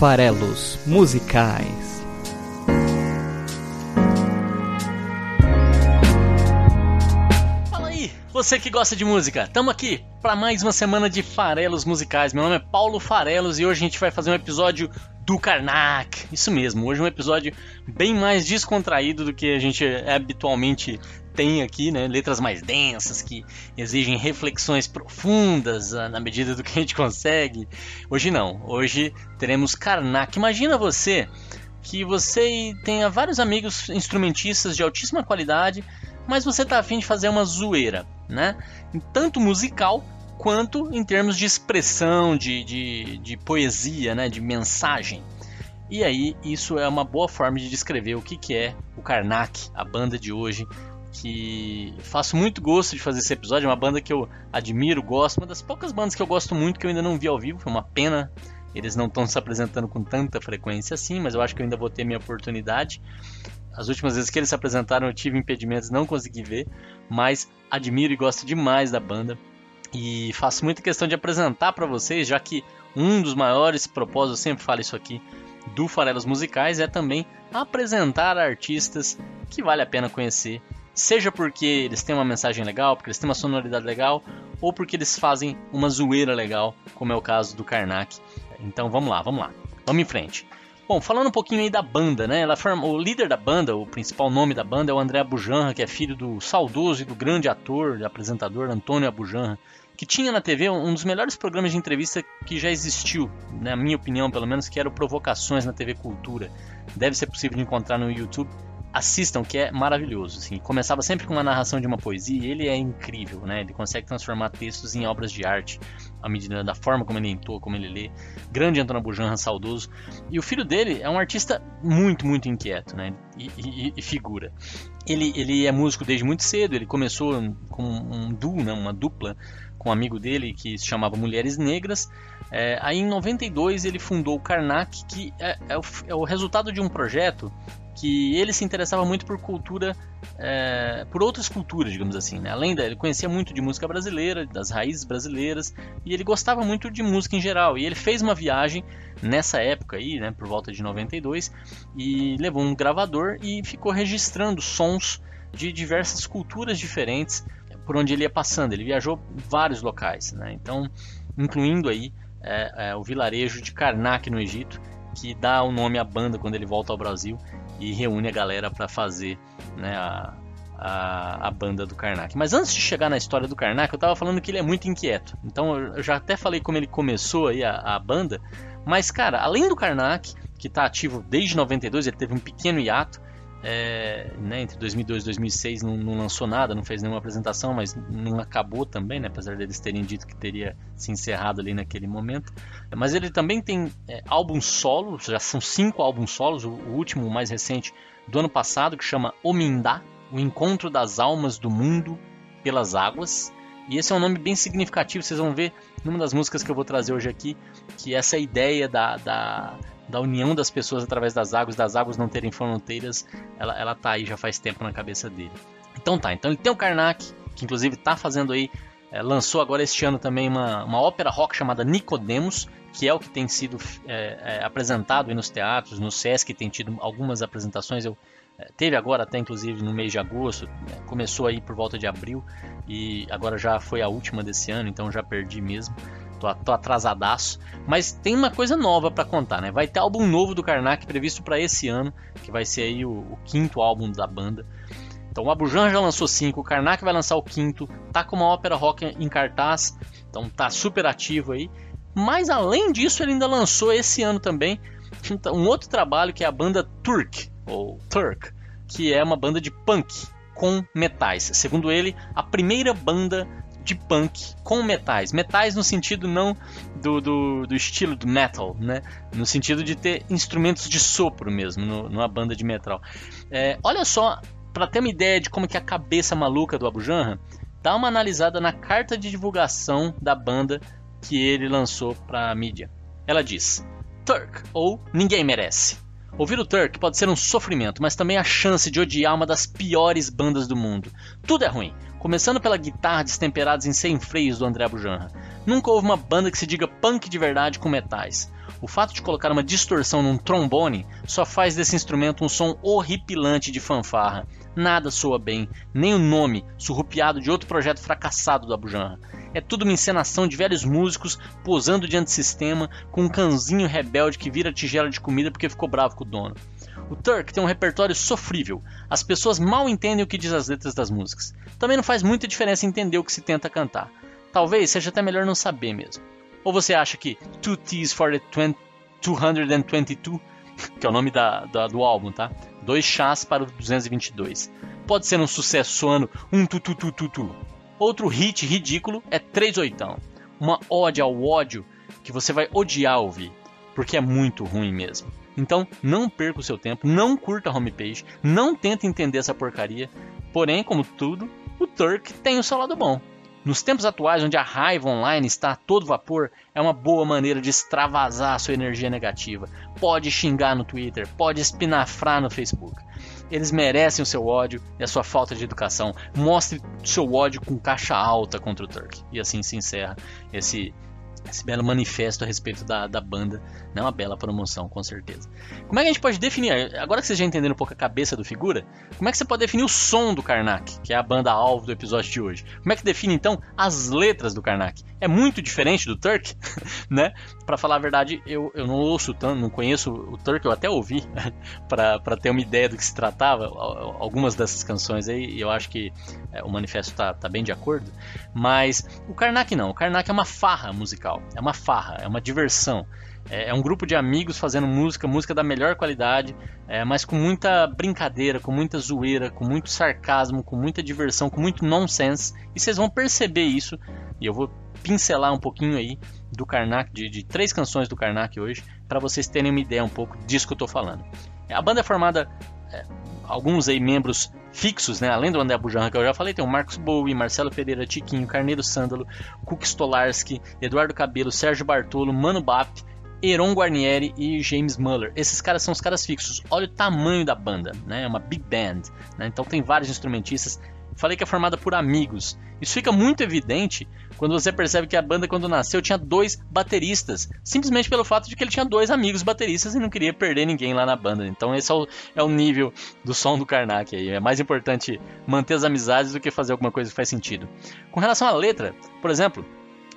Farelos Musicais. Fala aí, você que gosta de música, estamos aqui para mais uma semana de Farelos Musicais. Meu nome é Paulo Farelos e hoje a gente vai fazer um episódio do Karnak. Isso mesmo, hoje é um episódio bem mais descontraído do que a gente habitualmente tem aqui, né? Letras mais densas que exigem reflexões profundas ah, na medida do que a gente consegue. Hoje não, hoje teremos Karnak. Imagina você que você tenha vários amigos instrumentistas de altíssima qualidade, mas você tá afim de fazer uma zoeira, né? Tanto musical quanto em termos de expressão, de, de, de poesia, né? De mensagem. E aí, isso é uma boa forma de descrever o que, que é o Karnak, a banda de hoje, que faço muito gosto de fazer esse episódio, é uma banda que eu admiro, gosto, uma das poucas bandas que eu gosto muito que eu ainda não vi ao vivo, foi uma pena eles não estão se apresentando com tanta frequência assim, mas eu acho que eu ainda vou ter minha oportunidade. As últimas vezes que eles se apresentaram eu tive impedimentos, não consegui ver, mas admiro e gosto demais da banda. E faço muita questão de apresentar para vocês, já que um dos maiores propósitos, eu sempre falo isso aqui, do Farelos Musicais é também apresentar artistas que vale a pena conhecer Seja porque eles têm uma mensagem legal, porque eles têm uma sonoridade legal, ou porque eles fazem uma zoeira legal, como é o caso do Karnak. Então vamos lá, vamos lá. Vamos em frente. Bom, falando um pouquinho aí da banda, né? Ela forma, o líder da banda, o principal nome da banda é o André Abujanra, que é filho do saudoso e do grande ator e apresentador Antônio Abujanra, que tinha na TV um dos melhores programas de entrevista que já existiu, na minha opinião pelo menos, que era o Provocações na TV Cultura. Deve ser possível de encontrar no YouTube assistam, que é maravilhoso. Assim. Começava sempre com uma narração de uma poesia e ele é incrível, né? Ele consegue transformar textos em obras de arte à medida da forma como ele entoa, como ele lê. Grande Antônio Bujanra, saudoso. E o filho dele é um artista muito, muito inquieto, né? E, e, e figura. Ele, ele é músico desde muito cedo, ele começou com um duo, né? uma dupla com um amigo dele que se chamava Mulheres Negras. É, aí em 92 ele fundou o Karnak, que é, é, o, é o resultado de um projeto que ele se interessava muito por cultura, é, por outras culturas, digamos assim. Né? Além da, ele conhecia muito de música brasileira, das raízes brasileiras, e ele gostava muito de música em geral. E ele fez uma viagem nessa época aí, né, por volta de 92, e levou um gravador e ficou registrando sons de diversas culturas diferentes por onde ele ia passando. Ele viajou vários locais, né? então incluindo aí é, é, o vilarejo de Karnak no Egito, que dá o nome à banda quando ele volta ao Brasil e reúne a galera para fazer né, a, a, a, banda do Karnak. Mas antes de chegar na história do Karnak, eu estava falando que ele é muito inquieto. Então eu já até falei como ele começou aí a, a banda. Mas cara, além do Karnak, que está ativo desde 92, ele teve um pequeno hiato. É, né, entre 2002 e 2006 não, não, lançou nada, não fez nenhuma apresentação, mas não acabou também, né, apesar deles terem dito que teria se encerrado ali naquele momento. Mas ele também tem é, álbum solo, já são cinco álbuns solos, o, o último, o mais recente, do ano passado, que chama Omindá, o Encontro das Almas do Mundo pelas Águas. E esse é um nome bem significativo, vocês vão ver numa das músicas que eu vou trazer hoje aqui, que essa ideia da, da da união das pessoas através das águas, das águas não terem fronteiras, ela, ela tá aí já faz tempo na cabeça dele. Então tá, então ele tem o Karnak, que inclusive tá fazendo aí, é, lançou agora este ano também uma, uma ópera rock chamada Nicodemos, que é o que tem sido é, é, apresentado nos teatros, no Sesc tem tido algumas apresentações, eu é, teve agora até inclusive no mês de agosto, né, começou aí por volta de abril e agora já foi a última desse ano, então já perdi mesmo tô, tô atrasadaço. Mas tem uma coisa nova para contar, né? Vai ter álbum novo do Karnak previsto para esse ano, que vai ser aí o, o, quinto álbum da banda. Então o Abujan já lançou cinco, o Karnak vai lançar o quinto, tá com uma ópera rock em cartaz, então tá super ativo aí. Mas além disso, ele ainda lançou esse ano também um outro trabalho que é a banda Turk, ou Turk, que é uma banda de punk com metais. Segundo ele, a primeira banda de punk com metais. Metais no sentido não do, do, do, estilo do metal, né? No sentido de ter instrumentos de sopro mesmo, no, numa banda de metal. É, olha só, para ter uma ideia de como que é a cabeça maluca do Abu Janra, dá uma analisada na carta de divulgação da banda que ele lançou para a mídia. Ela diz: Turk ou Ninguém Merece. Ouvir o Turk pode ser um sofrimento, mas também a chance de odiar uma das piores bandas do mundo. Tudo é ruim, começando pela guitarra destemperados em sem freios do André Bujanra. Nunca houve uma banda que se diga punk de verdade com metais. O fato de colocar uma distorção num trombone só faz desse instrumento um som horripilante de fanfarra. Nada soa bem, nem o nome, surrupiado de outro projeto fracassado da Bujanra. É tudo uma encenação de velhos músicos posando diante do sistema, com um cãozinho rebelde que vira tigela de comida porque ficou bravo com o dono. O Turk tem um repertório sofrível. As pessoas mal entendem o que diz as letras das músicas. Também não faz muita diferença entender o que se tenta cantar. Talvez seja até melhor não saber mesmo. Ou você acha que Two T's for the 20, 222, que é o nome da, da, do álbum, tá? Dois chás para o 222. Pode ser um sucesso soando um tu tu tu tu tu. Outro hit ridículo é 3 oitão. Uma ode ao ódio que você vai odiar ouvir, porque é muito ruim mesmo. Então, não perca o seu tempo, não curta a homepage, não tente entender essa porcaria. Porém, como tudo, o Turk tem o seu lado bom. Nos tempos atuais, onde a raiva online está a todo vapor, é uma boa maneira de extravasar a sua energia negativa. Pode xingar no Twitter, pode espinafrar no Facebook. Eles merecem o seu ódio e a sua falta de educação. Mostre seu ódio com caixa alta contra o Turk. E assim se encerra esse esse belo manifesto a respeito da, da banda. É uma bela promoção, com certeza. Como é que a gente pode definir? Agora que vocês já entenderam um pouco a cabeça do figura, como é que você pode definir o som do Karnak, que é a banda alvo do episódio de hoje? Como é que define então as letras do Karnak? É muito diferente do Turk, né? Para falar a verdade, eu, eu não ouço tanto, não conheço o Turk, eu até ouvi para ter uma ideia do que se tratava, algumas dessas canções aí, eu acho que é, o manifesto tá, tá bem de acordo. Mas o Karnak não, o Karnak é uma farra musical, é uma farra, é uma diversão. É, é um grupo de amigos fazendo música, música da melhor qualidade, é, mas com muita brincadeira, com muita zoeira, com muito sarcasmo, com muita diversão, com muito nonsense. E vocês vão perceber isso, e eu vou pincelar um pouquinho aí do Karnak, de, de três canções do Karnak hoje, para vocês terem uma ideia um pouco disso que eu estou falando. A banda é formada, é, alguns aí membros fixos, né? Além do André Bujanra que eu já falei, tem o Marcos Bowie, Marcelo Pereira, Tiquinho, Carneiro Sândalo, Cook Stolarski, Eduardo Cabelo, Sérgio Bartolo, Mano Bap, Eron Guarnieri e James Muller. Esses caras são os caras fixos. Olha o tamanho da banda, né? É uma big band, né? Então tem vários instrumentistas. Falei que é formada por amigos. Isso fica muito evidente quando você percebe que a banda, quando nasceu, tinha dois bateristas. Simplesmente pelo fato de que ele tinha dois amigos bateristas e não queria perder ninguém lá na banda. Então esse é o, é o nível do som do Karnak aí. É mais importante manter as amizades do que fazer alguma coisa que faz sentido. Com relação à letra, por exemplo,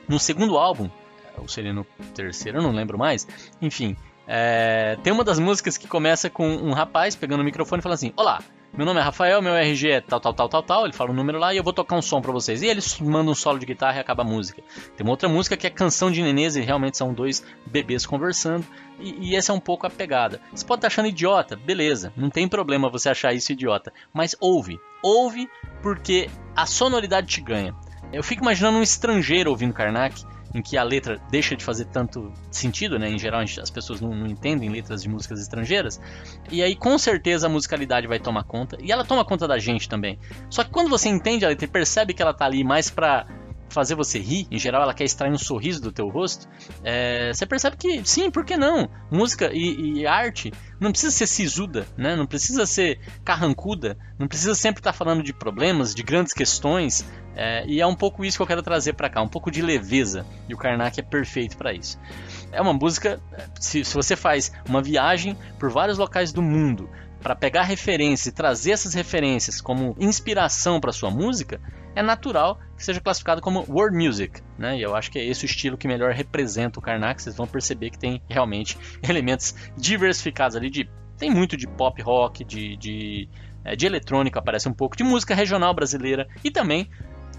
no segundo álbum, ou seria no terceiro, eu não lembro mais, enfim, é, tem uma das músicas que começa com um rapaz pegando o microfone e falando assim: Olá, meu nome é Rafael, meu RG é tal, tal, tal, tal, tal. Ele fala o um número lá e eu vou tocar um som para vocês. E eles mandam um solo de guitarra e acaba a música. Tem uma outra música que é Canção de Nenês e realmente são dois bebês conversando. E, e essa é um pouco a pegada. Você pode estar achando idiota, beleza, não tem problema você achar isso idiota. Mas ouve, ouve porque a sonoridade te ganha. Eu fico imaginando um estrangeiro ouvindo Karnak em que a letra deixa de fazer tanto sentido, né? Em geral, as pessoas não, não, entendem letras de músicas estrangeiras. E aí, com certeza, a musicalidade vai tomar conta. E ela toma conta da gente também. Só que quando você entende a letra e percebe que ela tá ali mais pra fazer você rir, em geral ela quer extrair um sorriso do teu rosto, é, você percebe que sim, por que não? Música e, e, arte não precisa ser sisuda, né? não precisa ser carrancuda, não precisa sempre estar tá falando de problemas, de grandes questões, é, e é um pouco isso que eu quero trazer para cá, um pouco de leveza, e o Karnak é perfeito para isso. É uma música, se, se você faz uma viagem por vários locais do mundo, para pegar referências e trazer essas referências como inspiração para sua música, é natural que seja classificado como world music, né? E eu acho que é esse o estilo que melhor representa o Karnak. Vocês vão perceber que tem realmente elementos diversificados ali de tem muito de pop rock, de, de, é, de eletrônica, aparece um pouco de música regional brasileira e também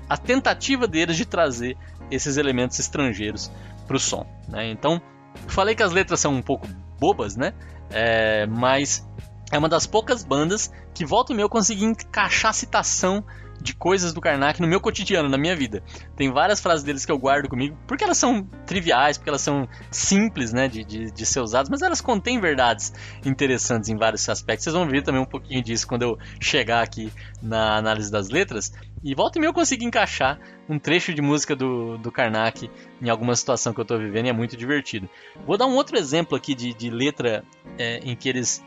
a tentativa deles de trazer esses elementos estrangeiros para o som. Né? Então, falei que as letras são um pouco bobas, né? É, mas é uma das poucas bandas que volta e meio eu consegui encaixar citação de coisas do Karnak no meu cotidiano, na minha vida. Tem várias frases deles que eu guardo comigo, porque elas são triviais, porque elas são simples, né, de, de, de ser usadas, mas elas contêm verdades interessantes em vários aspectos. Vocês vão ver também um pouquinho disso quando eu chegar aqui na análise das letras. E volta e meio eu consegui encaixar um trecho de música do, do Karnak em alguma situação que eu estou vivendo e é muito divertido. Vou dar um outro exemplo aqui de, de letra é, em que eles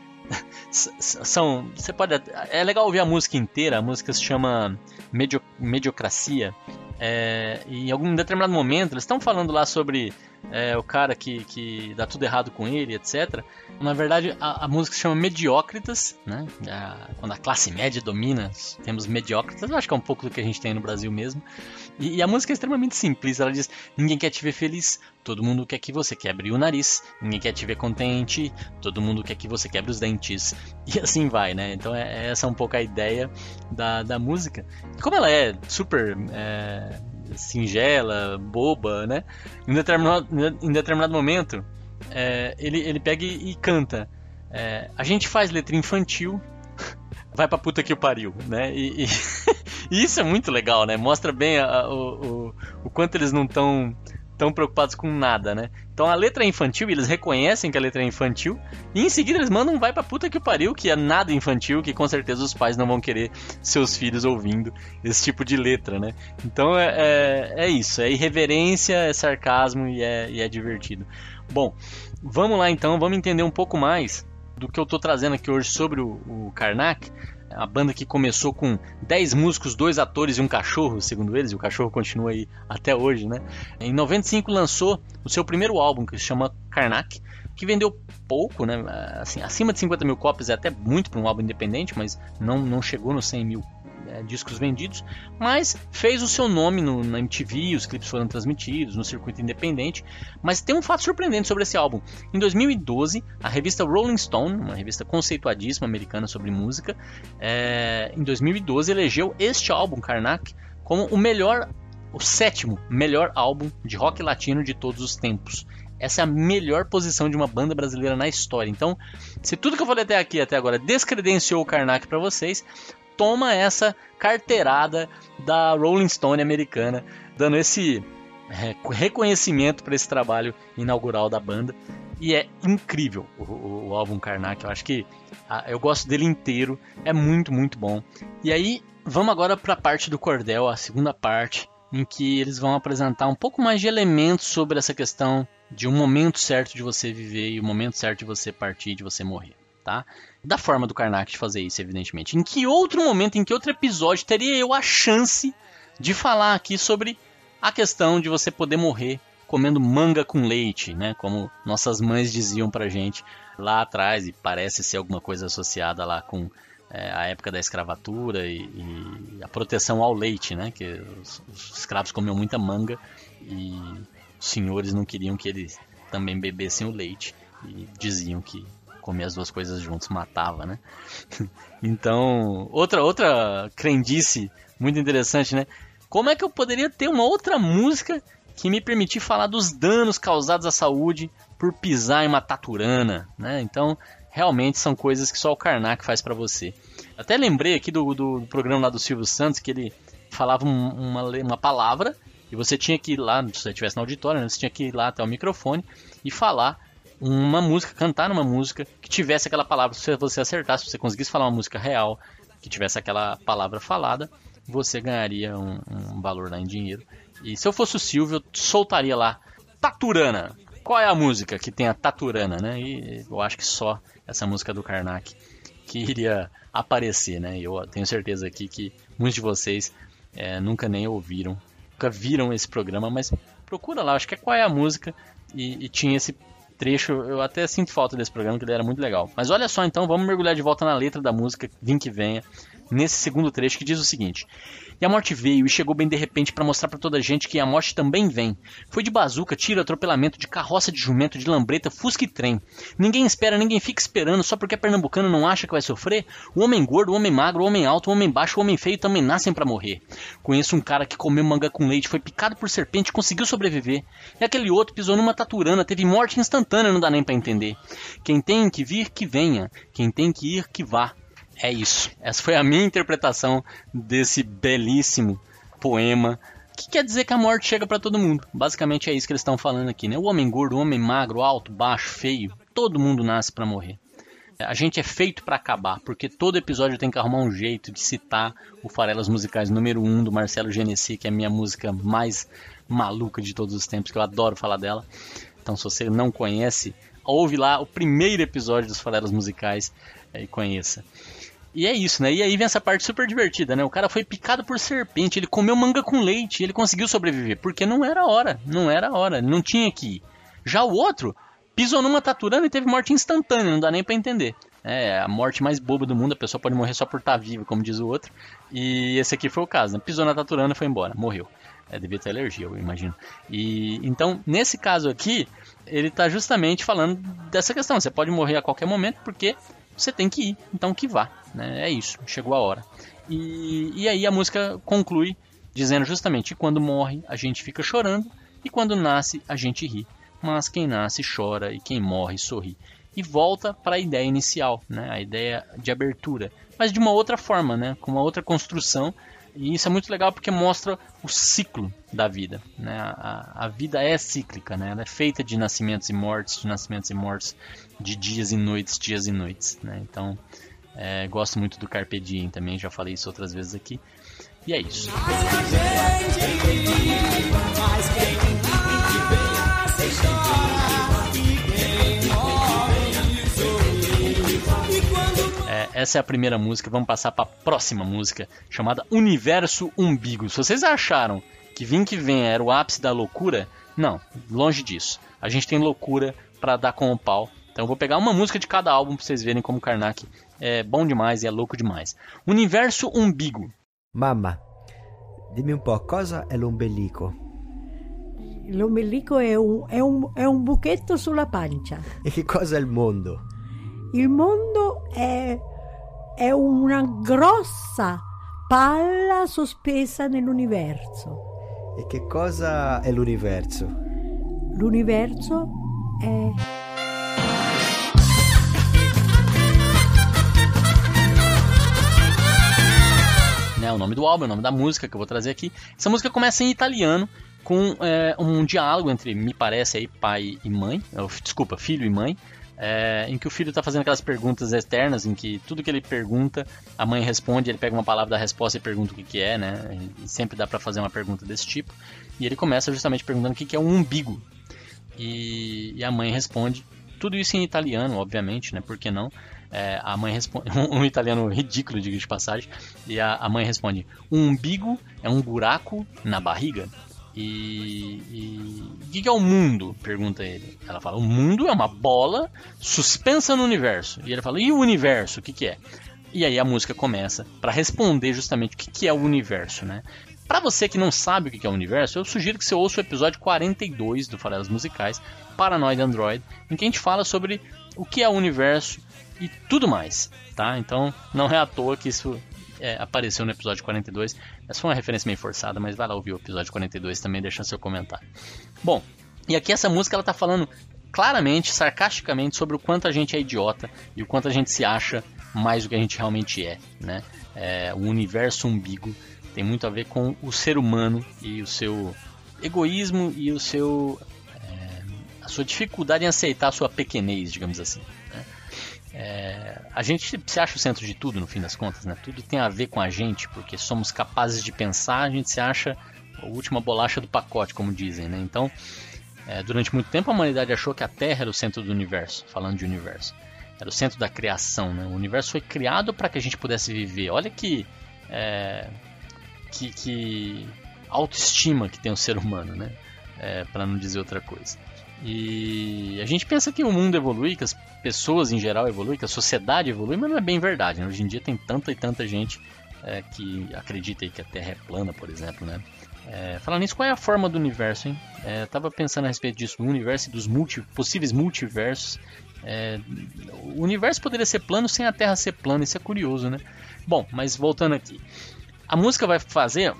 são. Você pode. É legal ouvir a música inteira, a música se chama Medio, Mediocracia. É, e em algum determinado momento, eles estão falando lá sobre é, o cara que, que dá tudo errado com ele, etc. Na verdade, a, a música se chama Mediócritas, né? A, quando a classe média domina, temos mediócritas. Acho que é um pouco do que a gente tem no Brasil mesmo. E, e, a música é extremamente simples. Ela diz: Ninguém quer te ver feliz, todo mundo quer que você quebre o nariz. Ninguém quer te ver contente, todo mundo quer que você quebre os dentes. E assim vai, né? Então, é, é essa é um pouco a ideia da, da música. E como ela é super. É, singela, boba, né? Em determinado, em determinado momento, é, ele, ele pega e, e canta. É, a gente faz letra infantil, vai pra puta que o pariu, né? E, e, e, isso é muito legal, né? Mostra bem a, a, o, o, o quanto eles não estão tão preocupados com nada, né? Então a letra é infantil, eles reconhecem que a letra é infantil, e em seguida eles mandam vai pra puta que pariu, que é nada infantil, que com certeza os pais não vão querer seus filhos ouvindo esse tipo de letra, né? Então é, é, é isso, é irreverência, é sarcasmo e é, e é divertido. Bom, vamos lá então, vamos entender um pouco mais do que eu tô trazendo aqui hoje sobre o, o Karnak a banda que começou com 10 músicos, dois atores e um cachorro, segundo eles, e o cachorro continua aí até hoje, né? Em 95 lançou o seu primeiro álbum, que se chama Karnak, que vendeu pouco, né? Assim, acima de 50 mil cópias é até muito para um álbum independente, mas não, não chegou nos 100 mil é, discos vendidos, mas fez o seu nome no, na MTV, os clipes foram transmitidos no circuito independente. Mas tem um fato surpreendente sobre esse álbum. Em 2012, a revista Rolling Stone, uma revista conceituadíssima americana sobre música, é, em 2012 elegeu este álbum, Karnak, como o melhor, o sétimo melhor álbum de rock latino de todos os tempos. Essa é a melhor posição de uma banda brasileira na história. Então, se tudo que eu falei até aqui, até agora, descredenciou o Karnak para vocês, toma essa carteirada da Rolling Stone americana, dando esse é, reconhecimento para esse trabalho inaugural da banda. E é incrível o, o álbum Karnak. Eu acho que a, eu gosto dele inteiro. É muito, muito bom. E aí, vamos agora para a parte do cordel, a segunda parte, em que eles vão apresentar um pouco mais de elementos sobre essa questão de um momento certo de você viver e o momento certo de você partir, de você morrer tá? Da forma do Karnak de fazer isso, evidentemente. Em que outro momento, em que outro episódio teria eu a chance de falar aqui sobre a questão de você poder morrer comendo manga com leite, né? Como nossas mães diziam pra gente lá atrás, e parece ser alguma coisa associada lá com é, a época da escravatura e, e, a proteção ao leite, né? Que os, os escravos comiam muita manga e os senhores não queriam que eles também bebessem o leite e diziam que comer as duas coisas juntos matava, né? então, outra outra crendice muito interessante, né? Como é que eu poderia ter uma outra música que me permitisse falar dos danos causados à saúde por pisar em uma taturana, né? Então, realmente são coisas que só o Karnak faz para você. Até lembrei aqui do, do, do, programa lá do Silvio Santos que ele falava um, uma, uma palavra e você tinha que ir lá, se você estivesse no auditório, né, você tinha que ir lá até o microfone e falar uma música, cantar numa música que tivesse aquela palavra, se você acertasse, se você conseguisse falar uma música real que tivesse aquela palavra falada, você ganharia um, um valor lá em dinheiro. E se eu fosse o Silvio, eu soltaria lá Taturana. Qual é a música que tem a Taturana, né? E eu acho que só essa música do Karnak que iria aparecer, né? Eu tenho certeza aqui que muitos de vocês é, nunca nem ouviram, nunca viram esse programa, mas procura lá, acho que é qual é a música e, e tinha esse trecho, eu até sinto falta desse programa, que ele era muito legal. Mas olha só, então, vamos mergulhar de volta na letra da música, Vim que venha, nesse segundo trecho que diz o seguinte: e a morte veio e chegou bem de repente para mostrar para toda a gente que a morte também vem. Foi de bazuca, tiro, atropelamento, de carroça de jumento, de lambreta, fusca e trem. Ninguém espera, ninguém fica esperando só porque é pernambucano não acha que vai sofrer. O homem gordo, o homem magro, o homem alto, o homem baixo, o homem feio também nascem para morrer. Conheço um cara que comeu manga com leite, foi picado por serpente conseguiu sobreviver. E aquele outro pisou numa taturana, teve morte instantânea, não dá nem para entender. Quem tem que vir, que venha. Quem tem que ir, que vá. É isso. Essa foi a minha interpretação desse belíssimo poema. Que quer dizer que a morte chega para todo mundo. Basicamente é isso que eles estão falando aqui, né? O homem gordo, o homem magro, alto, baixo, feio, todo mundo nasce para morrer. A gente é feito para acabar, porque todo episódio tem que arrumar um jeito de citar o Farelas Musicais número 1 um, do Marcelo Genesi, que é a minha música mais maluca de todos os tempos, que eu adoro falar dela. Então, se você não conhece, ouve lá o primeiro episódio dos Farelas Musicais é, e conheça. E é isso, né? E aí vem essa parte super divertida, né? O cara foi picado por serpente, ele comeu manga com leite, ele conseguiu sobreviver, porque não era hora, não era hora, não tinha que ir. Já o outro pisou numa taturana e teve morte instantânea, não dá nem para entender. É a morte mais boba do mundo, a pessoa pode morrer só por estar tá viva, como diz o outro. E esse aqui foi o caso, né? Pisou na taturana e foi embora, morreu. É, devia ter alergia, eu imagino. E então, nesse caso aqui, ele está justamente falando dessa questão. Você pode morrer a qualquer momento porque você tem que ir, então que vá. Né? É isso, chegou a hora. E, e aí a música conclui dizendo justamente quando morre a gente fica chorando e quando nasce a gente ri. Mas quem nasce chora e quem morre sorri. E volta para a ideia inicial, né? a ideia de abertura, mas de uma outra forma, né? com uma outra construção e isso é muito legal porque mostra o ciclo da vida. Né? A, a, vida é cíclica, né? ela é feita de nascimentos e mortes, de nascimentos e mortes, de dias e noites, dias e noites. Né? Então, é, gosto muito do Carpe Diem também, já falei isso outras vezes aqui. E é isso. Essa é a primeira música. Vamos passar para a próxima música, chamada Universo Umbigo. Se vocês acharam que Vim que Vem era o ápice da loucura, não, longe disso. A gente tem loucura para dar com o pau. Então eu vou pegar uma música de cada álbum para vocês verem como Karnak é bom demais e é louco demais. Universo Umbigo. Mamma, dimmi un po', cosa è l'ombelico? L'ombelico è un, è, un, è un buchetto sulla pancia. E che cosa è il mondo? Il mondo è è una grossa palla sospesa nell'universo. E che cosa è l'universo? L'universo è... Né, o nome do álbum, o nome da música que eu vou trazer aqui. Essa música começa em italiano, com é, um diálogo entre, me parece, aí, pai e mãe, desculpa, filho e mãe, é, em que o filho está fazendo aquelas perguntas externas, em que tudo que ele pergunta, a mãe responde, ele pega uma palavra da resposta e pergunta o que, que é, né? E sempre dá para fazer uma pergunta desse tipo. E ele começa justamente perguntando o que, que é um umbigo. E, e, a mãe responde, tudo isso em italiano, obviamente, né? Por que não? É, a mãe responde, um, um, italiano ridículo, diga de passagem, e a, a mãe responde: um umbigo é um buraco na barriga. E, o que, que é o mundo? Pergunta ele. Ela fala: o mundo é uma bola suspensa no universo. E ele fala: e o universo? O que, que é? E aí a música começa para responder justamente o que, que é o universo, né? Para você que não sabe o que é o universo, eu sugiro que você ouça o episódio 42 do Farelas Musicais, Paranoid Android, em que a gente fala sobre o que é o universo e tudo mais, tá? Então não é à toa que isso é, apareceu no episódio 42. Essa foi uma referência meio forçada, mas vai lá ouvir o episódio 42 também, deixando seu comentário. Bom, e aqui essa música ela tá falando claramente, sarcasticamente, sobre o quanto a gente é idiota e o quanto a gente se acha mais do que a gente realmente é, né? É, o universo umbigo tem muito a ver com o ser humano e o seu egoísmo e o seu é, a sua dificuldade em aceitar a sua pequenez, digamos assim. É, a gente se acha o centro de tudo no fim das contas, né? Tudo tem a ver com a gente, porque somos capazes de pensar, a gente se acha a última bolacha do pacote, como dizem, né? Então, é, durante muito tempo a humanidade achou que a Terra era o centro do universo, falando de universo. Era o centro da criação, né? O universo foi criado para que a gente pudesse viver. Olha que, é, que, que autoestima que tem o ser humano, né? É, para não dizer outra coisa. E a gente pensa que o mundo evolui, que as pessoas em geral evoluem, que a sociedade evolui, mas não é bem verdade. Né? Hoje em dia tem tanta e tanta gente é, que acredita que a Terra é plana, por exemplo, né? É, falando nisso, qual é a forma do universo, hein? É, tava pensando a respeito disso, do universo e dos multi, possíveis multiversos. É, o universo poderia ser plano sem a Terra ser plana, isso é curioso, né? Bom, mas voltando aqui. A música vai fazer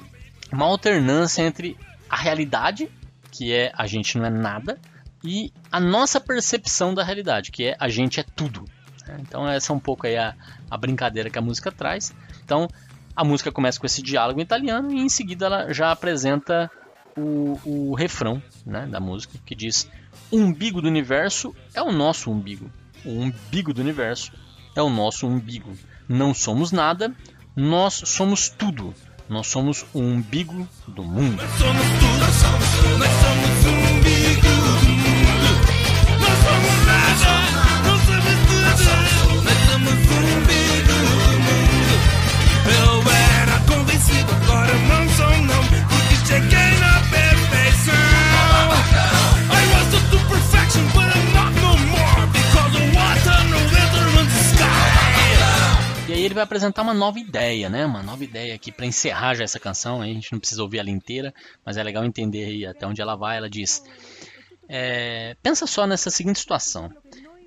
uma alternância entre a realidade, que é a gente não é nada, e a nossa percepção da realidade, que é a gente é tudo. Né? Então essa é um pouco aí a, a brincadeira que a música traz. Então a música começa com esse diálogo italiano e em seguida ela já apresenta o, o refrão né, da música que diz: O umbigo do universo é o nosso umbigo. O umbigo do universo é o nosso umbigo. Não somos nada, nós somos tudo. Nós somos o umbigo do mundo. Nós somos tudo, nós somos, nós somos o umbigo do mundo. Agora não sou não, porque cheguei na perfeição. I was up to perfection, but I'm not no more, because no. E aí ele vai apresentar uma nova ideia, né? Uma nova ideia aqui para encerrar já essa canção. A gente não precisa ouvir ela inteira, mas é legal entender aí até onde ela vai. Ela diz: é, pensa só nessa seguinte situação.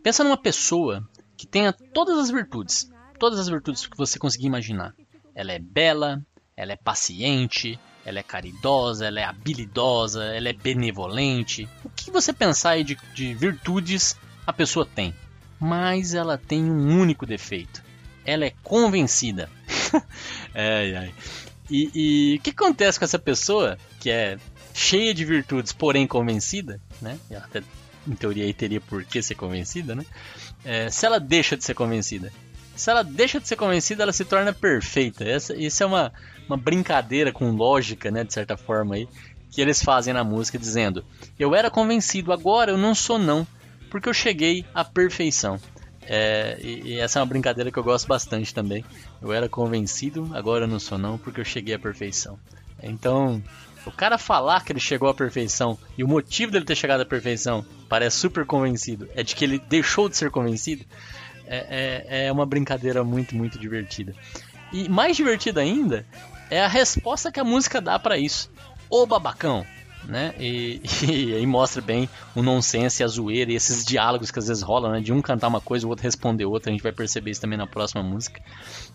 Pensa numa pessoa que tenha todas as virtudes, todas as virtudes que você conseguir imaginar. Ela é bela, ela é paciente, ela é caridosa, ela é habilidosa, ela é benevolente. O que você pensar aí de, de virtudes a pessoa tem. Mas ela tem um único defeito. Ela é convencida. ai, ai. E, o que acontece com essa pessoa que é cheia de virtudes, porém convencida, né? Ela até, em teoria aí teria por que ser convencida, né? É, se ela deixa de ser convencida. Se ela deixa de ser convencida, ela se torna perfeita. Essa, isso é uma, uma brincadeira com lógica, né? De certa forma aí, que eles fazem na música, dizendo: Eu era convencido, agora eu não sou não, porque eu cheguei à perfeição. É, e, e essa é uma brincadeira que eu gosto bastante também. Eu era convencido, agora eu não sou não, porque eu cheguei à perfeição. Então, o cara falar que ele chegou à perfeição e o motivo dele ter chegado à perfeição parece super convencido é de que ele deixou de ser convencido, é, é, é uma brincadeira muito, muito divertida. E mais divertida ainda é a resposta que a música dá para isso. Ô babacão, né? E, e, aí mostra bem o nonsense, a zoeira e esses diálogos que às vezes rolam, né? De um cantar uma coisa, o outro responder outra. A gente vai perceber isso também na próxima música.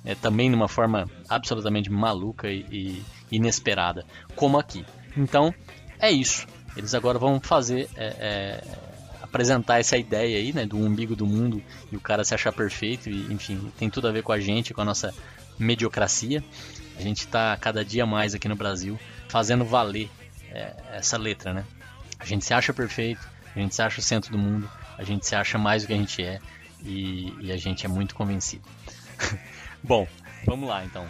É, também de uma forma absolutamente maluca e, e inesperada, como aqui. Então, é isso. Eles agora vão fazer. É, é, apresentar essa ideia aí, né, do umbigo do mundo e o cara se achar perfeito, e, enfim, tem tudo a ver com a gente, com a nossa mediocracia. A gente está cada dia mais aqui no Brasil fazendo valer é, essa letra, né? A gente se acha perfeito, a gente se acha o centro do mundo, a gente se acha mais do que a gente é e, e a gente é muito convencido. Bom, vamos lá então.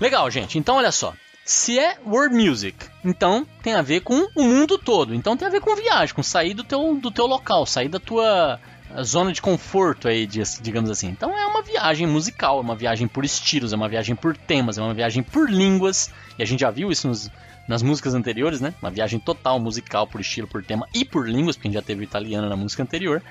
Legal, gente. Então olha só. Se é world music, então tem a ver com o mundo todo. Então tem a ver com viagem, com sair do teu, do teu local, sair da tua zona de conforto aí, digamos assim. Então é uma viagem musical, é uma viagem por estilos, é uma viagem por temas, é uma viagem por línguas. E a gente já viu isso nos, nas músicas anteriores, né? Uma viagem total musical por estilo, por tema e por línguas, porque a gente já teve italiano na música anterior.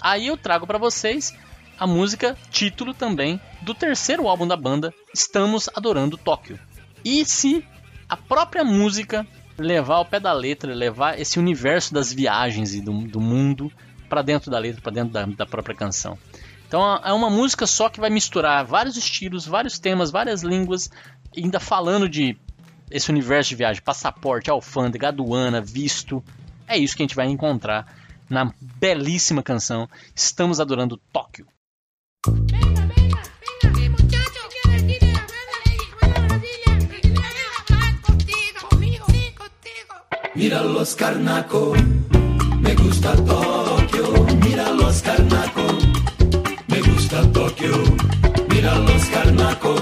Aí eu trago para vocês a música título também do terceiro álbum da banda, Estamos Adorando Tóquio. E se a própria música levar ao pé da letra, levar esse universo das viagens e do, do mundo para dentro da letra, para dentro da, da própria canção. Então é uma música só que vai misturar vários estilos, vários temas, várias línguas, ainda falando de esse universo de viagem, passaporte, alfândega, aduana, visto. É isso que a gente vai encontrar na belíssima canção Estamos Adorando Tóquio. Mira los carnaco, me gusta Tokio. Los carnaco, me gusta Tokio. Mira los carnaco,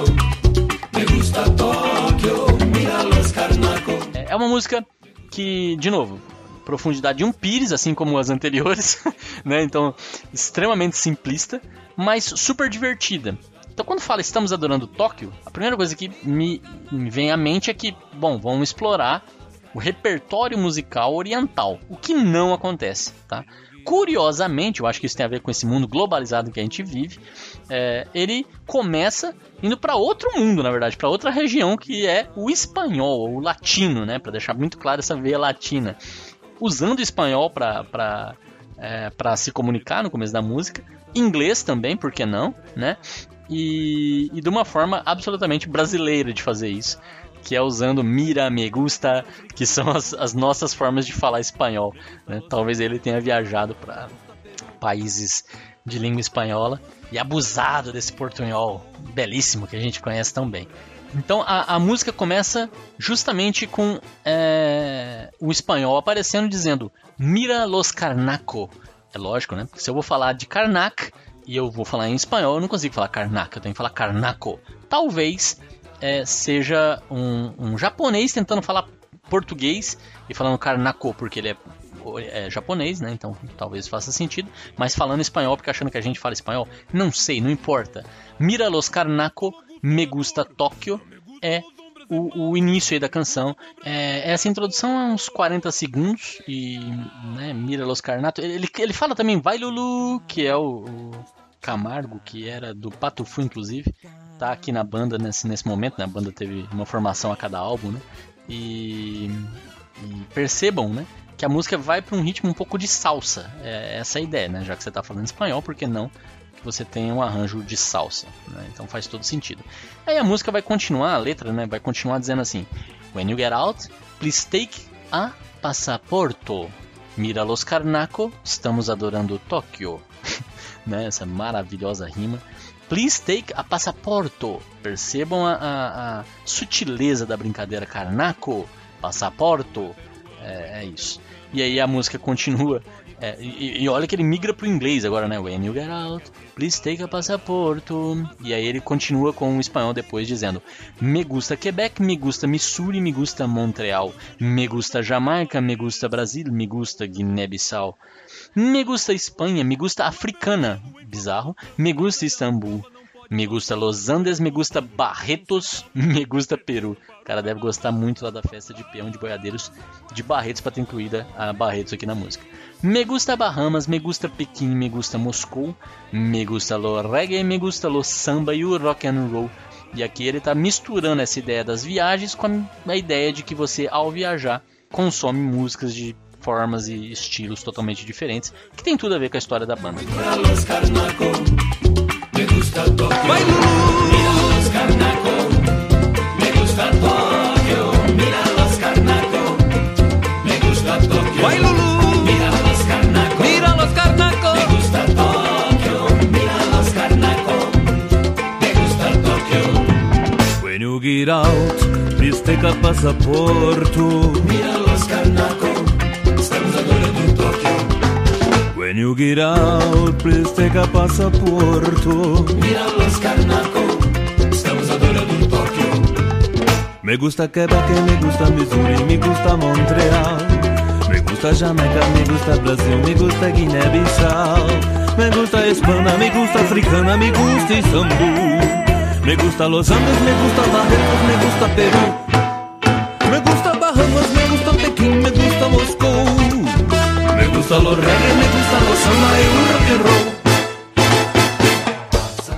me gusta Tokio. Mira los carnaco. É uma música que, de novo, profundidade de um pires, assim como as anteriores, né? Então, extremamente simplista, mas super divertida. Então, quando fala estamos adorando Tóquio, a primeira coisa que me, me vem à mente é que, bom, vamos explorar o repertório musical oriental, o que não acontece, tá? Curiosamente, eu acho que isso tem a ver com esse mundo globalizado que a gente vive. É, ele começa indo para outro mundo, na verdade, para outra região que é o espanhol, o latino, né? Para deixar muito claro essa veia latina, usando o espanhol para é, para se comunicar no começo da música, inglês também, por que não, né? E, e de uma forma absolutamente brasileira de fazer isso que é usando mira, me gusta, que são as, as nossas formas de falar espanhol. Né? Talvez ele tenha viajado para países de língua espanhola e abusado desse portunhol belíssimo que a gente conhece tão bem. Então a, a música começa justamente com é, o espanhol aparecendo dizendo Mira los Carnaco. É lógico, né? Porque se eu vou falar de Karnak e eu vou falar em espanhol, eu não consigo falar Karnak, eu tenho que falar Karnaco. Talvez é, seja um, um, japonês tentando falar português e falando Karnako porque ele é, é, japonês, né? Então talvez faça sentido. Mas falando espanhol porque achando que a gente fala espanhol, não sei, não importa. Mira los Karnako, me gusta Tóquio é o, o início da canção. É, essa introdução é uns 40 segundos e, né, Mira Los Carnato. Ele, ele fala também Vai Lulu, que é o, o Camargo, que era do Patufu, inclusive. Tá aqui na banda nesse, nesse momento, né? A banda teve uma formação a cada álbum, né? E, e percebam, né? Que a música vai para um ritmo um pouco de salsa. É essa a ideia, né? Já que você tá falando espanhol, por que não que você tenha um arranjo de salsa? Né? Então faz todo sentido. Aí a música vai continuar, a letra, né? Vai continuar dizendo assim: When you get out, please take a passaporto. Mira los Karnako, estamos adorando Tóquio. né? Essa maravilhosa rima. Please take a passaporto. Percebam a, a, a sutileza da brincadeira. Karnako, passaporto. É, é, isso. E aí a música continua. É, e, e, olha que ele migra pro inglês agora, né? When you get out, please take a passaporto. E aí ele continua com o espanhol depois dizendo: Me gusta Quebec, me gusta Missouri, me gusta Montreal, me gusta Jamaica, me gusta Brasil, me gusta Guiné-Bissau. Me gusta Espanha, me gusta Africana, bizarro. Me gusta Istambul. Me gusta Los Andes, me gusta Barretos, me gusta Peru. O cara deve gostar muito lá da festa de peão de boiadeiros de Barretos para ter incluída a Barretos aqui na música. Me gusta Bahamas, me gusta Pequim, me gusta Moscou, me gusta lo reggae, me gusta lo samba e o rock and roll. E aqui ele está misturando essa ideia das viagens com a ideia de que você ao viajar consome músicas de formas e estilos totalmente diferentes, que tem tudo a ver com a história da banda. Get out, please take a passaporto, mira los carnacos, When you get out, please take a passaporto, mira los carnacos, estamos adorando Tokio. Me gusta Quebec, me gusta Missouri, me gusta Montreal. Me gusta Jamaica, me gusta Brasil, me gusta Guiné-Bissau. Me gusta Espanha, me gusta Africana, me gusta Istambul. Me gusta Los Andes, me gusta Barretos, me gusta Peru. Me gusta Bahamas, me gusta Pequim, me gusta Moscou. Me gusta los reggae,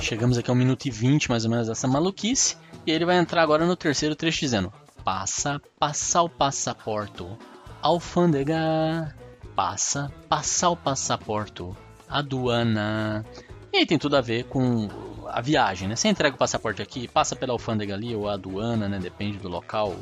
Chegamos aqui a 1 minuto e 20 mais ou menos dessa maluquice. E ele vai entrar agora no terceiro trecho dizendo: Passa, passa o passaporto. Alfândega. Passa, passa o passaporto. Aduana. E aí tem tudo a ver com a viagem, né? Você entrega o passaporte aqui, passa pela alfândega ali ou a aduana, né? Depende do local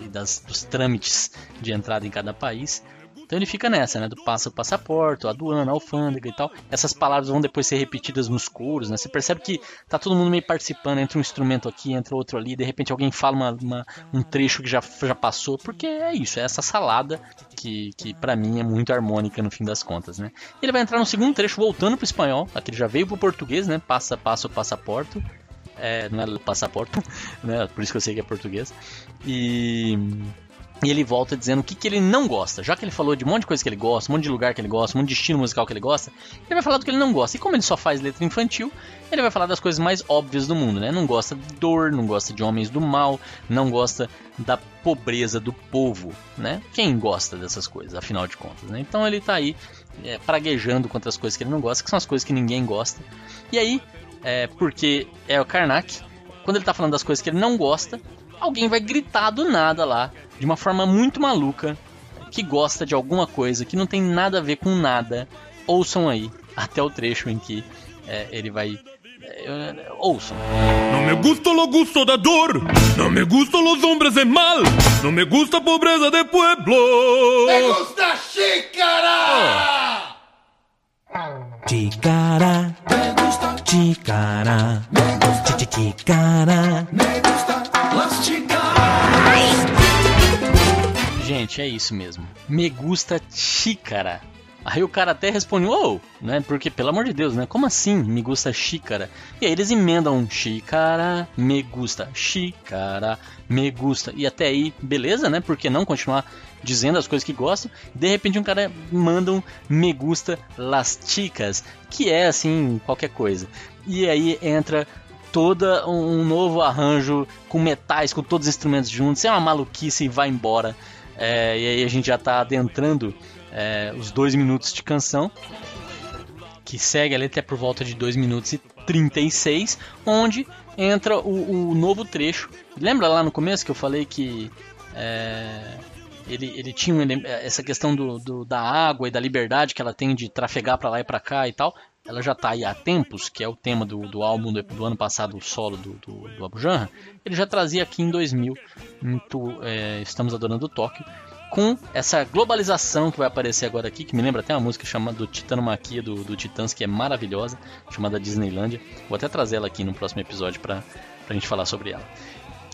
e das, dos trâmites de entrada em cada país. Então ele fica nessa, né? Do passa o passaporte, aduana, alfândega e tal. Essas palavras vão depois ser repetidas nos coros, né? Você percebe que tá todo mundo meio participando, entra um instrumento aqui, entra outro ali, de repente alguém fala uma, uma, um trecho que já, já passou, porque é isso, é essa salada que, que para mim é muito harmônica no fim das contas, né? Ele vai entrar no segundo trecho voltando pro espanhol, aqui ele já veio pro português, né? Passa, passa o passaporte. É, não é passaporte, né? Por isso que eu sei que é português. E e ele volta dizendo o que, que ele não gosta. Já que ele falou de um monte de coisa que ele gosta, um monte de lugar que ele gosta, um monte de estilo musical que ele gosta, ele vai falar do que ele não gosta. E como ele só faz letra infantil, ele vai falar das coisas mais óbvias do mundo, né? Não gosta de dor, não gosta de homens do mal, não gosta da pobreza do povo, né? Quem gosta dessas coisas, afinal de contas, né? Então ele tá aí é, praguejando contra as coisas que ele não gosta, que são as coisas que ninguém gosta. E aí, é, porque é o Karnak, quando ele tá falando das coisas que ele não gosta, alguém vai gritar do nada lá, de uma forma muito maluca, que gosta de alguma coisa que não tem nada a ver com nada. Ouçam aí, até o trecho em que é, ele vai. É, ouçam. No me gusta lo gusto da dor, no me gusta los hombres de mal, no me gusta a pobreza de pueblo. Me gusta xícara! Chicara, chicara, chi- chi- chicara. Las chicas! Gente, é isso mesmo. Me gusta xícara. Aí o cara até responde, ô, né? Porque, pelo amor de Deus, né? Como assim me gusta xícara? E aí eles emendam xícara, me gusta, xícara, me gusta. E até aí, beleza, né? Por que não continuar dizendo as coisas que gostam? De repente um cara manda um me gusta las chicas, que é assim, qualquer coisa. E aí entra toda um novo arranjo com metais, com todos os instrumentos juntos. É uma maluquice e vai embora. É, e aí a gente já está adentrando é, os dois minutos de canção, que segue ali até por volta de 2 minutos e 36, onde entra o, o, novo trecho. Lembra lá no começo que eu falei que é, ele, ele tinha essa questão do, do, da água e da liberdade que ela tem de trafegar para lá e para cá e tal? Ela já está aí há tempos, que é o tema do, do álbum do, do ano passado, o solo do, do, do Abu Janra, ele já trazia aqui em 2000, muito, é, Estamos Adorando Tóquio, com essa globalização que vai aparecer agora aqui, que me lembra até uma música chamada do Titanomaquia do, do Titãs, que é maravilhosa, chamada Disneylandia. Vou até trazer ela aqui no próximo episódio para a gente falar sobre ela.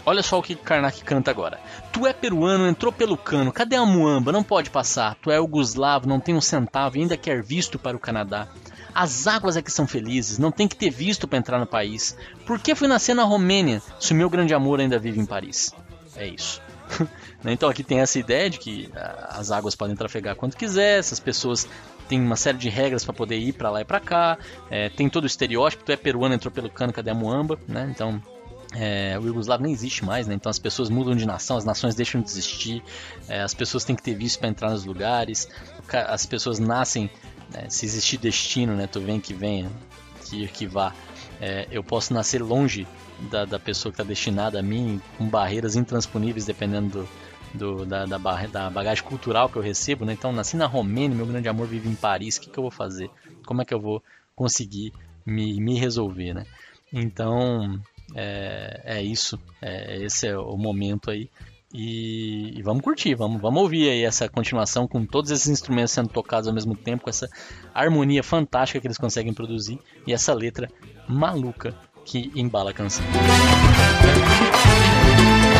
Olha só o que Karnak canta agora. Tu é peruano, entrou pelo cano, cadê a muamba? Não pode passar. Tu é yugoslavo, não tem um centavo e ainda quer visto para o Canadá. As águas é que são felizes, não tem que ter visto para entrar no país. Por que fui nascer na Romênia se o meu grande amor ainda vive em Paris? É isso. Então aqui tem essa ideia de que ah, as águas podem trafegar quando quiser, essas pessoas têm uma série de regras para poder ir para lá e para cá, é, tem todo o estereótipo, tu é peruano, entrou pelo cano, cadê a muamba, né? Então é, o Yugoslavo nem existe mais, né? então as pessoas mudam de nação, as nações deixam de existir, é, as pessoas têm que ter visto para entrar nos lugares, as pessoas nascem né? Se existir destino, né? Tu vem que venha, que ir que vá. É, eu posso nascer longe da, da pessoa que está destinada a mim, com barreiras intransponíveis, dependendo do, do da, da, da, bagagem cultural que eu recebo. Né? Então, nasci na Romênia, meu grande amor vive em Paris, o que, que eu vou fazer? Como é que eu vou conseguir me, me resolver? Né? Então, é, é isso. É, esse é o momento aí. E, e, vamos curtir, vamos, vamos ouvir aí essa continuação com todos esses instrumentos sendo tocados ao mesmo tempo, com essa harmonia fantástica que eles conseguem produzir e essa letra maluca que embala a canção.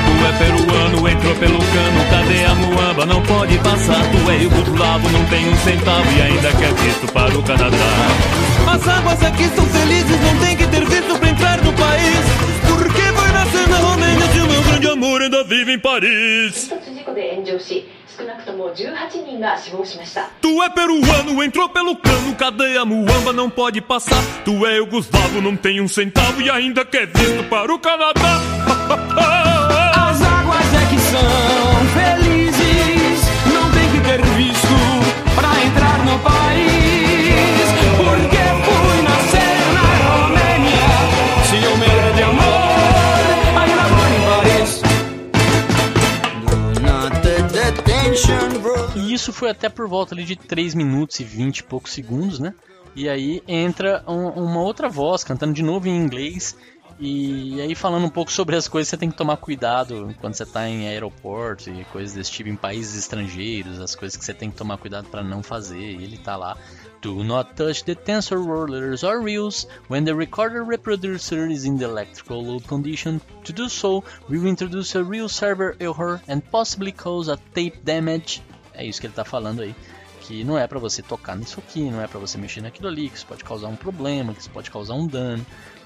Tu é peruano, entrou pelo cano, cadê a muamba? Não pode passar, tu é yugoslavo, não tem um centavo e ainda quer visto para o Canadá. As águas aqui são felizes, não tem que ter visto para entrar no país na Romênia se o meu grande amor ainda vive em Paris. Tu é peruano, entrou pelo cano, cadeia muamba não pode passar. Tu é Yugoslavo, não tem um centavo e ainda quer visto para o Canadá. As águas é que são felizes, não tem que ter visto para entrar no país. E isso foi até por volta ali de 3 minutos e 20 e poucos segundos, né? E aí entra um, uma outra voz cantando de novo em inglês. E aí falando um pouco sobre as coisas que você tem que tomar cuidado quando você está em aeroporto e coisas desse tipo, em países estrangeiros, as coisas que você tem que tomar cuidado para não fazer. E ele tá lá. Do not touch the tensor rollers or reels when the recorder reproducer is in the electrical load condition. To do so, will introduce a real server error and possibly cause a tape damage é isso que ele está falando aí. Que não é para você tocar nisso aqui, não é para você mexer naquilo ali, que isso pode causar um problema, que isso pode causar um dano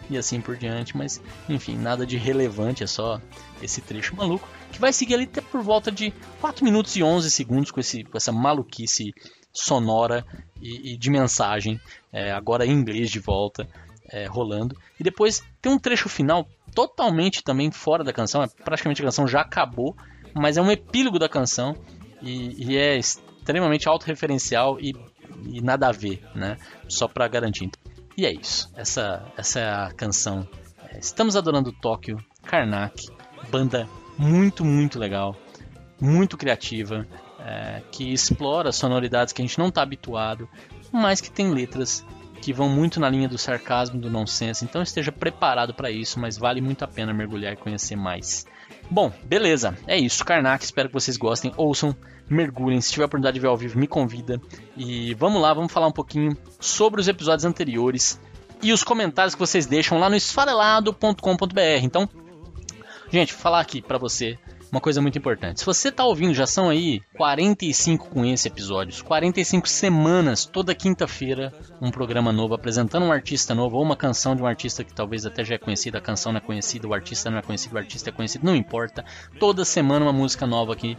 e assim por diante. Mas, enfim, nada de relevante, é só esse trecho maluco. Que vai seguir ali até por volta de 4 minutos e 11 segundos com, esse, com essa maluquice sonora e, e de mensagem, é, agora em inglês de volta, é, rolando. E depois tem um trecho final totalmente também fora da canção, é, praticamente a canção já acabou, mas é um epílogo da canção e, e é extremamente autorreferencial e, e nada a ver, né? Só para garantir. E é isso. Essa, essa é a canção. É, Estamos adorando Tóquio, Karnak, banda muito, muito legal, muito criativa, é, que explora sonoridades que a gente não está habituado, mas que tem letras que vão muito na linha do sarcasmo, do nonsense. Então esteja preparado para isso, mas vale muito a pena mergulhar e conhecer mais. Bom, beleza. É isso. Karnak, espero que vocês gostem. Ouçam, mergulhem. Se tiver a oportunidade de ver ao vivo, me convida. E vamos lá, vamos falar um pouquinho sobre os episódios anteriores e os comentários que vocês deixam lá no esfarelado.com.br. Então, gente, falar aqui para você uma coisa muito importante. Se você está ouvindo, já são aí 45 com esse episódios, 45 semanas, toda quinta-feira, um programa novo apresentando um artista novo ou uma canção de um artista que talvez até já é conhecida, a canção não é conhecida, o artista não é conhecido, o artista é conhecido, não importa. Toda semana uma música nova aqui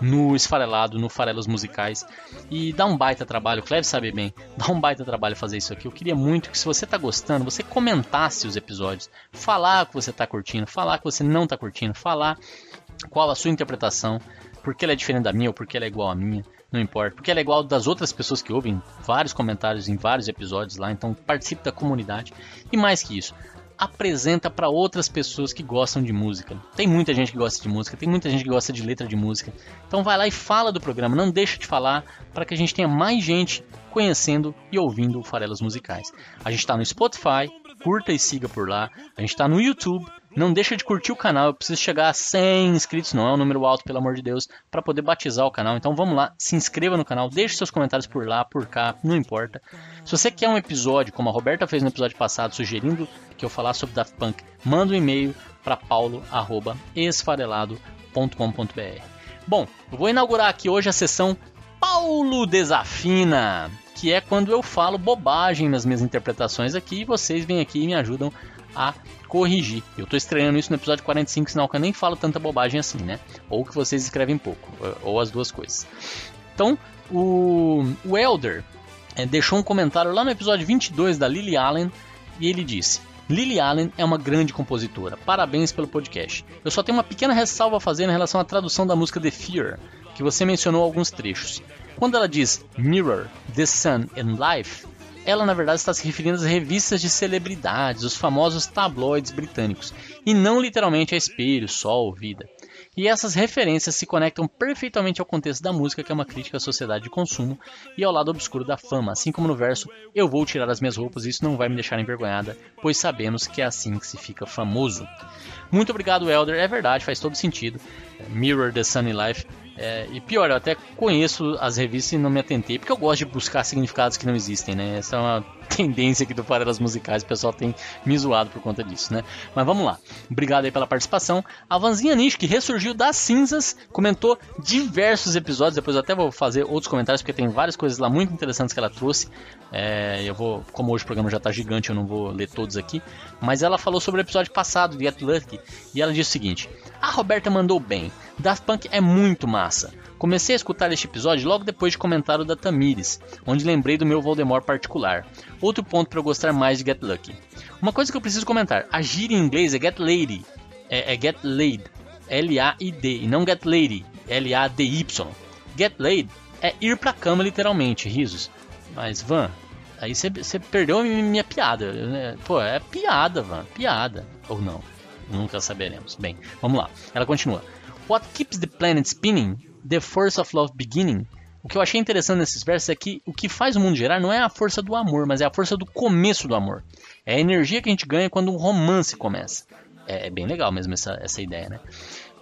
no Esfarelado, no Farelos Musicais. E dá um baita trabalho, o Cleves sabe bem, dá um baita trabalho fazer isso aqui. Eu queria muito que se você tá gostando, você comentasse os episódios, falar que você tá curtindo, falar que você não tá curtindo, falar qual a sua interpretação, porque ela é diferente da minha ou porque ela é igual à minha, não importa, porque ela é igual das outras pessoas que ouvem vários comentários em vários episódios lá, então participe da comunidade. E mais que isso, apresenta para outras pessoas que gostam de música. Tem muita gente que gosta de música, tem muita gente que gosta de letra de música. Então vai lá e fala do programa, não deixa de falar para que a gente tenha mais gente conhecendo e ouvindo Farelas Musicais. A gente está no Spotify, curta e siga por lá. A gente está no YouTube. Não deixa de curtir o canal, eu preciso chegar a 100 inscritos, não é um número alto, pelo amor de Deus, para poder batizar o canal. Então vamos lá, se inscreva no canal, deixe seus comentários por lá, por cá, não importa. Se você quer um episódio, como a Roberta fez no episódio passado, sugerindo que eu falasse sobre Daft Punk, manda um e-mail para paulo@esfarelado.com.br. Bom, eu vou inaugurar aqui hoje a sessão Paulo Desafina, que é quando eu falo bobagem nas minhas interpretações aqui e vocês vêm aqui e me ajudam a corrigir. Eu tô estreando isso no episódio 45, sinal que eu nem falo tanta bobagem assim, né? Ou que vocês escrevem pouco, ou as duas coisas. Então, o, o Elder é, deixou um comentário lá no episódio 22 da Lily Allen e ele disse: Lily Allen é uma grande compositora. Parabéns pelo podcast. Eu só tenho uma pequena ressalva a fazer em relação à tradução da música The Fear, que você mencionou alguns trechos. Quando ela diz Mirror, The Sun and Life, ela na verdade está se referindo às revistas de celebridades, os famosos tabloides britânicos, e não literalmente a espelho, sol, vida. E essas referências se conectam perfeitamente ao contexto da música, que é uma crítica à sociedade de consumo e ao lado obscuro da fama, assim como no verso Eu vou tirar as minhas roupas e isso não vai me deixar envergonhada, pois sabemos que é assim que se fica famoso. Muito obrigado, Elder. É verdade, faz todo sentido. Mirror the Sunny Life é, e pior, eu até conheço as revistas e não me atentei, porque eu gosto de buscar significados que não existem, né? Essa é uma tendência aqui do Farelas Musicais, o pessoal tem me zoado por conta disso, né? Mas vamos lá. Obrigado aí pela participação. A Vanzinha Nish, que ressurgiu das cinzas, comentou diversos episódios, depois eu até vou fazer outros comentários, porque tem várias coisas lá muito interessantes que ela trouxe. É, eu vou, como hoje o programa já está gigante, eu não vou ler todos aqui. Mas ela falou sobre o episódio passado, de Get Lucky, e ela disse o seguinte: A Roberta mandou bem. Daft Punk é muito massa. Comecei a escutar este episódio logo depois de comentário da Tamires, onde lembrei do meu Voldemort particular. Outro ponto para eu gostar mais de Get Lucky. Uma coisa que eu preciso comentar: a gíria em inglês é Get Lady, é, é Get Laid, L-A-I-D, e não Get Lady, L-A-D-Y. Get Laid é ir pra cama literalmente, risos. Mas, Van, aí você perdeu minha piada. Né? Pô, é piada, Van, piada. Ou não, nunca saberemos. Bem, vamos lá. Ela continua. What keeps the planet spinning? The force of love beginning? O que eu achei interessante nesses versos é que o que faz o mundo girar não é a força do amor, mas é a força do começo do amor. É a energia que a gente ganha quando um romance começa. É, é bem legal mesmo essa, essa ideia, né?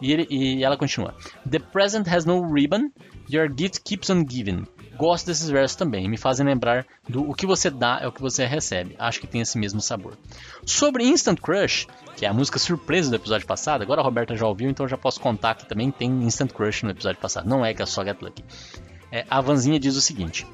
E, ele, e ela continua: The present has no ribbon, your gift keeps on giving. Gosto desses versos também, me fazem lembrar do o que você dá é o que você recebe. Acho que tem esse mesmo sabor. Sobre Instant Crush, que é a música surpresa do episódio passado, agora a Roberta já ouviu, então já posso contar que também tem Instant Crush no episódio passado. Não é que é só Get Lucky. É, a Vanzinha diz o seguinte: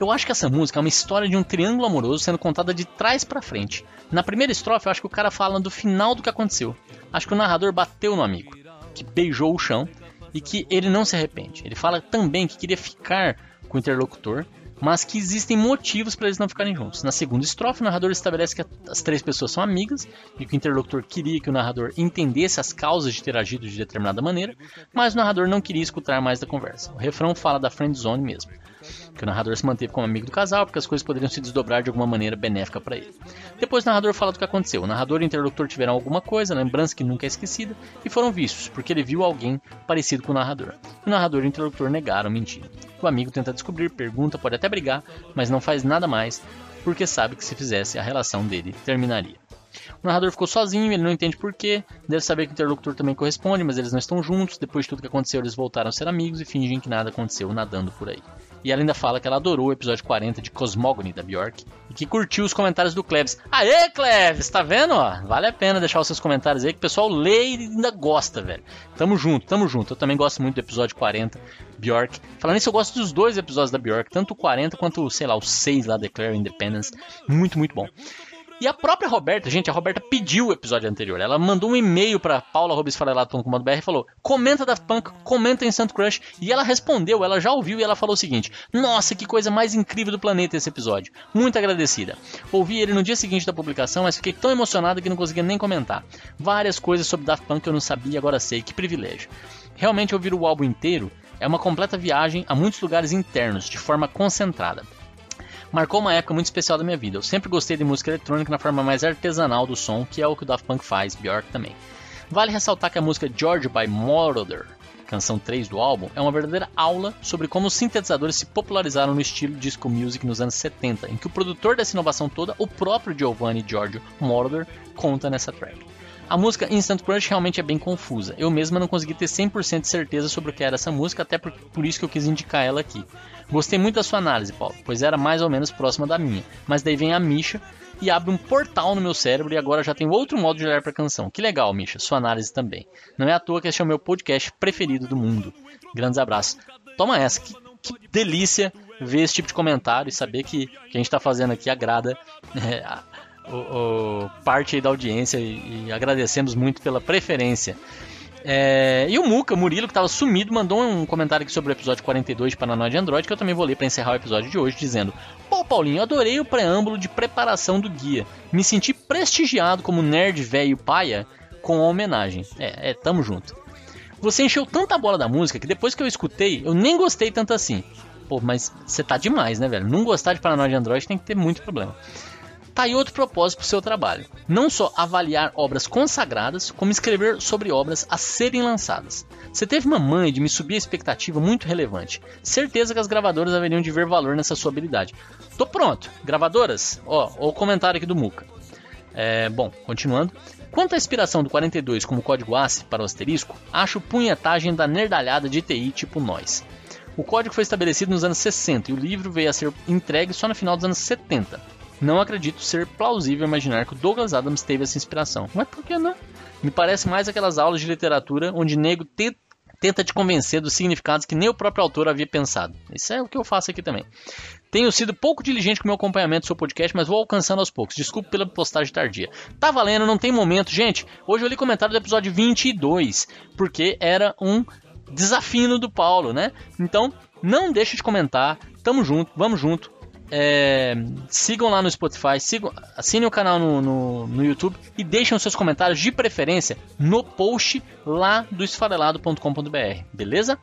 eu acho que essa música é uma história de um triângulo amoroso sendo contada de trás para frente. Na primeira estrofe, eu acho que o cara fala do final do que aconteceu. Acho que o narrador bateu no amigo, que beijou o chão e que ele não se arrepende. Ele fala também que queria ficar com o interlocutor, mas que existem motivos para eles não ficarem juntos. Na segunda estrofe, o narrador estabelece que as três pessoas são amigas e que o interlocutor queria que o narrador entendesse as causas de ter agido de determinada maneira, mas o narrador não queria escutar mais da conversa. O refrão fala da friend zone mesmo que o narrador se manteve como amigo do casal porque as coisas poderiam se desdobrar de alguma maneira benéfica para ele. Depois o narrador fala do que aconteceu. O narrador e o interlocutor tiveram alguma coisa, lembrança que nunca é esquecida, e foram vistos, porque ele viu alguém parecido com o narrador. O narrador e o interlocutor negaram mentira. O amigo tenta descobrir, pergunta, pode até brigar, mas não faz nada mais, porque sabe que se fizesse a relação dele terminaria. O narrador ficou sozinho, ele não entende porquê, deve saber que o interlocutor também corresponde, mas eles não estão juntos. Depois de tudo que aconteceu, eles voltaram a ser amigos e fingem que nada aconteceu nadando por aí. E ela ainda fala que ela adorou o episódio 40 de Cosmogony da Bjork e que curtiu os comentários do Klebs. Aê, Klebs, tá vendo? Ó, vale a pena deixar os seus comentários aí que o pessoal lê e ainda gosta, velho. Tamo junto, tamo junto. Eu também gosto muito do episódio 40, Bjork. Falando nisso, eu gosto dos dois episódios da Bjork, tanto o 40 quanto, sei lá, o 6 lá, Declare Independence. Muito, muito bom. E a própria Roberta, gente, a Roberta pediu o episódio anterior. Ela mandou um e-mail pra paula.robesfarelato.com.br e falou: comenta Daft Punk, comenta Instant Crush. E ela respondeu, ela já ouviu e ela falou o seguinte: Nossa, que coisa mais incrível do planeta esse episódio. Muito agradecida. Ouvi ele no dia seguinte da publicação, mas fiquei tão emocionada que não conseguia nem comentar. Várias coisas sobre Daft Punk que eu não sabia, agora sei. Que privilégio. Realmente ouvir o álbum inteiro é uma completa viagem a muitos lugares internos, de forma concentrada. Marcou uma época muito especial da minha vida. Eu sempre gostei de música eletrônica na forma mais artesanal do som, que é o que o Daft Punk faz, Bjork também. Vale ressaltar que a música George by Moroder, canção 3 do álbum, é uma verdadeira aula sobre como os sintetizadores se popularizaram no estilo disco music nos anos 70, em que o produtor dessa inovação toda, o próprio Giovanni Giorgio Moroder, conta nessa track. A música Instant Crush realmente é bem confusa. Eu mesma não consegui ter 100% de certeza sobre o que era essa música, até por, por isso que eu quis indicar ela aqui. Gostei muito da sua análise, Paulo, pois era mais ou menos próxima da minha. Mas daí vem a Misha e abre um portal no meu cérebro e agora já tem outro modo de olhar para a canção. Que legal, Misha, sua análise também. Não é à toa que este é o meu podcast preferido do mundo. Grandes abraços. Toma essa, que, que delícia ver esse tipo de comentário e saber que, que a gente está fazendo aqui agrada é, o, o, parte da audiência e, e agradecemos muito pela preferência. É, e o Muca, Murilo, que estava sumido, mandou um comentário aqui sobre o episódio 42 de Paranoide Android, que eu também vou ler para encerrar o episódio de hoje, dizendo: Pô, Paulinho, adorei o preâmbulo de preparação do guia. Me senti prestigiado como nerd velho paia com a homenagem. É, é, tamo junto. Você encheu tanta bola da música que depois que eu escutei, eu nem gostei tanto assim. Pô, mas você tá demais, né, velho? Não gostar de Paranoide Android tem que ter muito problema. Tá aí outro propósito para o seu trabalho. Não só avaliar obras consagradas, como escrever sobre obras a serem lançadas. Você teve uma mãe de me subir a expectativa muito relevante. Certeza que as gravadoras haveriam de ver valor nessa sua habilidade. Tô pronto. Gravadoras? Ó, o comentário aqui do Muca. É, bom, continuando. Quanto à inspiração do 42 como código ACE para o asterisco, acho punhetagem da nerdalhada de TI tipo nós. O código foi estabelecido nos anos 60 e o livro veio a ser entregue só no final dos anos 70. Não acredito ser plausível imaginar que o Douglas Adams teve essa inspiração. Mas por que não? Me parece mais aquelas aulas de literatura onde nego te tenta te convencer dos significados que nem o próprio autor havia pensado. Isso é o que eu faço aqui também. Tenho sido pouco diligente com o meu acompanhamento do seu podcast, mas vou alcançando aos poucos. Desculpe pela postagem tardia. Tá valendo, não tem momento. Gente, hoje eu li comentário do episódio 22, porque era um desafio do Paulo, né? Então, não deixe de comentar. Tamo junto, vamos junto. É, sigam lá no Spotify, sigam, assinem o canal no, no, no, YouTube e deixem os seus comentários de preferência no post lá do esfarelado.com.br, beleza?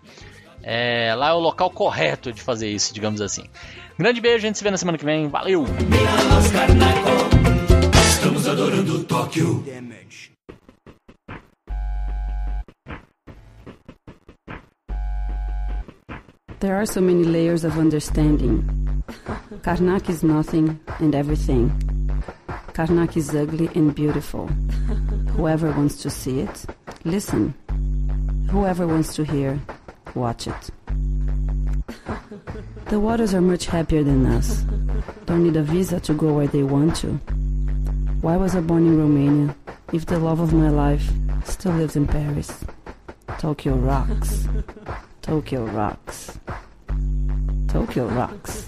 É, lá é o local correto de fazer isso, digamos assim. Grande beijo, a gente se vê na semana que vem. Valeu! Estamos adorando Tóquio. There are so many layers of understanding. Karnak is nothing and everything. Karnak is ugly and beautiful. Whoever wants to see it, listen. Whoever wants to hear, watch it. The waters are much happier than us. Don't need a visa to go where they want to. Why was I born in Romania if the love of my life still lives in Paris? Tokyo rocks. Tokyo rocks. Tokyo rocks.